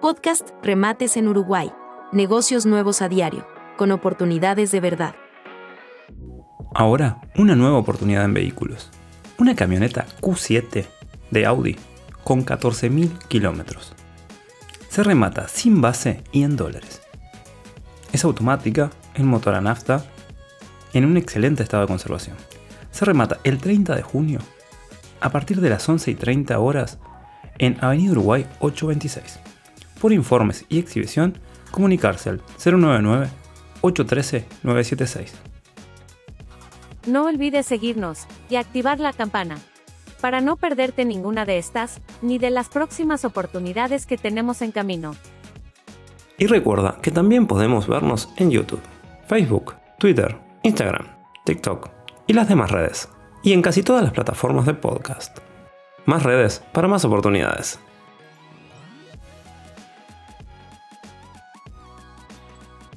Podcast Remates en Uruguay. Negocios nuevos a diario, con oportunidades de verdad. Ahora, una nueva oportunidad en vehículos. Una camioneta Q7 de Audi con 14.000 kilómetros. Se remata sin base y en dólares. Es automática, el motor a nafta, en un excelente estado de conservación. Se remata el 30 de junio a partir de las 11 y 30 horas en Avenida Uruguay 826. Por informes y exhibición, comunicarse al 099-813-976. No olvides seguirnos y activar la campana para no perderte ninguna de estas, ni de las próximas oportunidades que tenemos en camino. Y recuerda que también podemos vernos en YouTube, Facebook, Twitter, Instagram, TikTok y las demás redes, y en casi todas las plataformas de podcast. Más redes para más oportunidades.